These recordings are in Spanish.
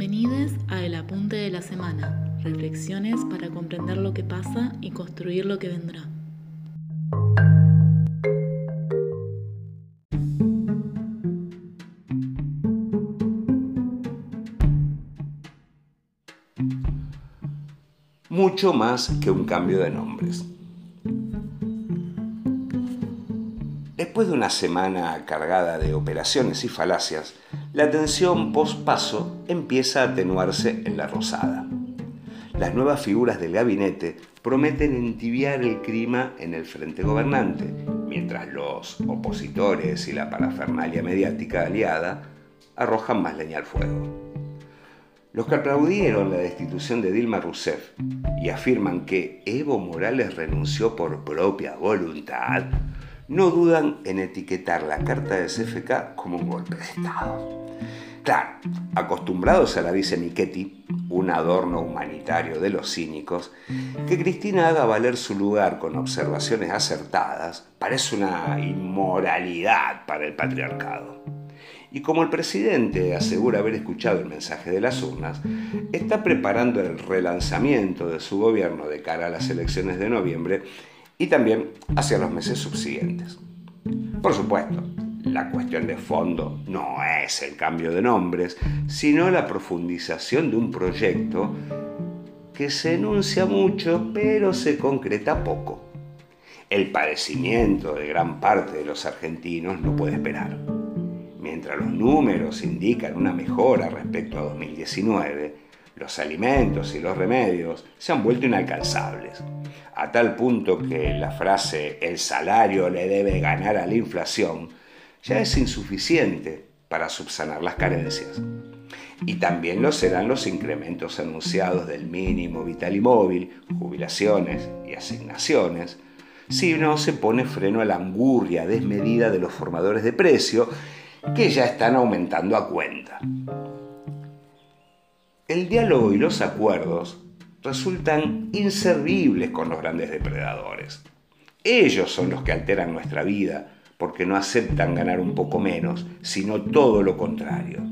Bienvenidos a El Apunte de la Semana, reflexiones para comprender lo que pasa y construir lo que vendrá. Mucho más que un cambio de nombres. Después de una semana cargada de operaciones y falacias, la tensión post-paso empieza a atenuarse en la Rosada. Las nuevas figuras del gabinete prometen entibiar el clima en el frente gobernante, mientras los opositores y la parafernalia mediática aliada arrojan más leña al fuego. Los que aplaudieron la destitución de Dilma Rousseff y afirman que Evo Morales renunció por propia voluntad, no dudan en etiquetar la carta de CFK como un golpe de Estado. Acostumbrados a la dice Michetti, un adorno humanitario de los cínicos, que Cristina haga valer su lugar con observaciones acertadas parece una inmoralidad para el patriarcado. Y como el presidente asegura haber escuchado el mensaje de las urnas, está preparando el relanzamiento de su gobierno de cara a las elecciones de noviembre y también hacia los meses subsiguientes. Por supuesto, la cuestión de fondo no es el cambio de nombres, sino la profundización de un proyecto que se enuncia mucho pero se concreta poco. El padecimiento de gran parte de los argentinos no puede esperar. Mientras los números indican una mejora respecto a 2019, los alimentos y los remedios se han vuelto inalcanzables, a tal punto que la frase el salario le debe ganar a la inflación ya es insuficiente para subsanar las carencias. Y también lo serán los incrementos anunciados del mínimo vital y móvil, jubilaciones y asignaciones, si no se pone freno a la angurria desmedida de los formadores de precio, que ya están aumentando a cuenta. El diálogo y los acuerdos resultan inservibles con los grandes depredadores. Ellos son los que alteran nuestra vida porque no aceptan ganar un poco menos, sino todo lo contrario.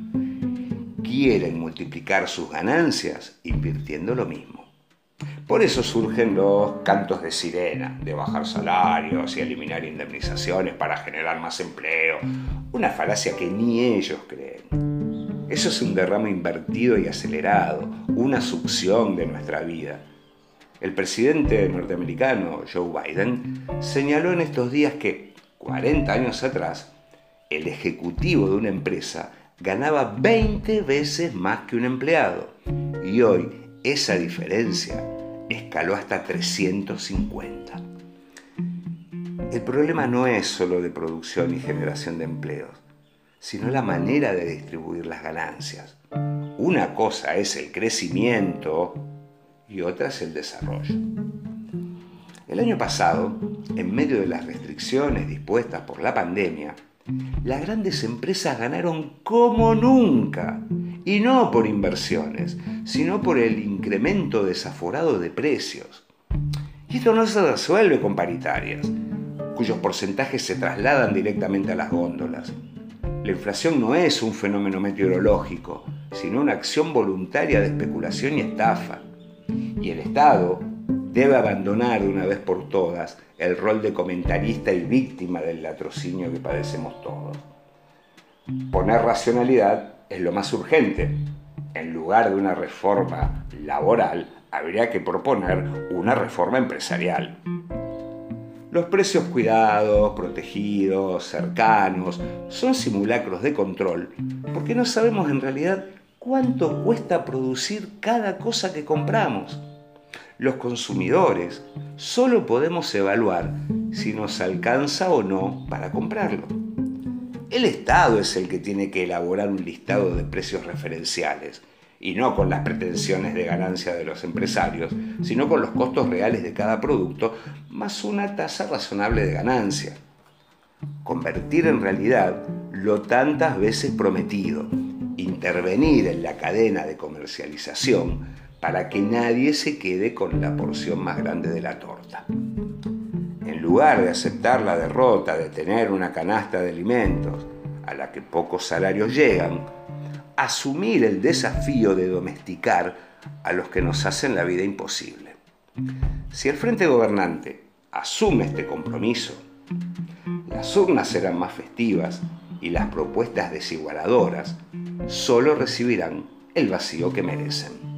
Quieren multiplicar sus ganancias invirtiendo lo mismo. Por eso surgen los cantos de sirena, de bajar salarios y eliminar indemnizaciones para generar más empleo, una falacia que ni ellos creen. Eso es un derrame invertido y acelerado, una succión de nuestra vida. El presidente norteamericano Joe Biden señaló en estos días que 40 años atrás, el ejecutivo de una empresa ganaba 20 veces más que un empleado y hoy esa diferencia escaló hasta 350. El problema no es solo de producción y generación de empleos, sino la manera de distribuir las ganancias. Una cosa es el crecimiento y otra es el desarrollo. El año pasado, en medio de las restricciones dispuestas por la pandemia, las grandes empresas ganaron como nunca, y no por inversiones, sino por el incremento desaforado de precios. Y esto no se resuelve con paritarias, cuyos porcentajes se trasladan directamente a las góndolas. La inflación no es un fenómeno meteorológico, sino una acción voluntaria de especulación y estafa. Y el Estado, debe abandonar de una vez por todas el rol de comentarista y víctima del latrocinio que padecemos todos. Poner racionalidad es lo más urgente. En lugar de una reforma laboral, habría que proponer una reforma empresarial. Los precios cuidados, protegidos, cercanos, son simulacros de control porque no sabemos en realidad cuánto cuesta producir cada cosa que compramos los consumidores solo podemos evaluar si nos alcanza o no para comprarlo. El Estado es el que tiene que elaborar un listado de precios referenciales, y no con las pretensiones de ganancia de los empresarios, sino con los costos reales de cada producto, más una tasa razonable de ganancia. Convertir en realidad lo tantas veces prometido, intervenir en la cadena de comercialización, para que nadie se quede con la porción más grande de la torta. En lugar de aceptar la derrota de tener una canasta de alimentos a la que pocos salarios llegan, asumir el desafío de domesticar a los que nos hacen la vida imposible. Si el Frente Gobernante asume este compromiso, las urnas serán más festivas y las propuestas desigualadoras solo recibirán el vacío que merecen.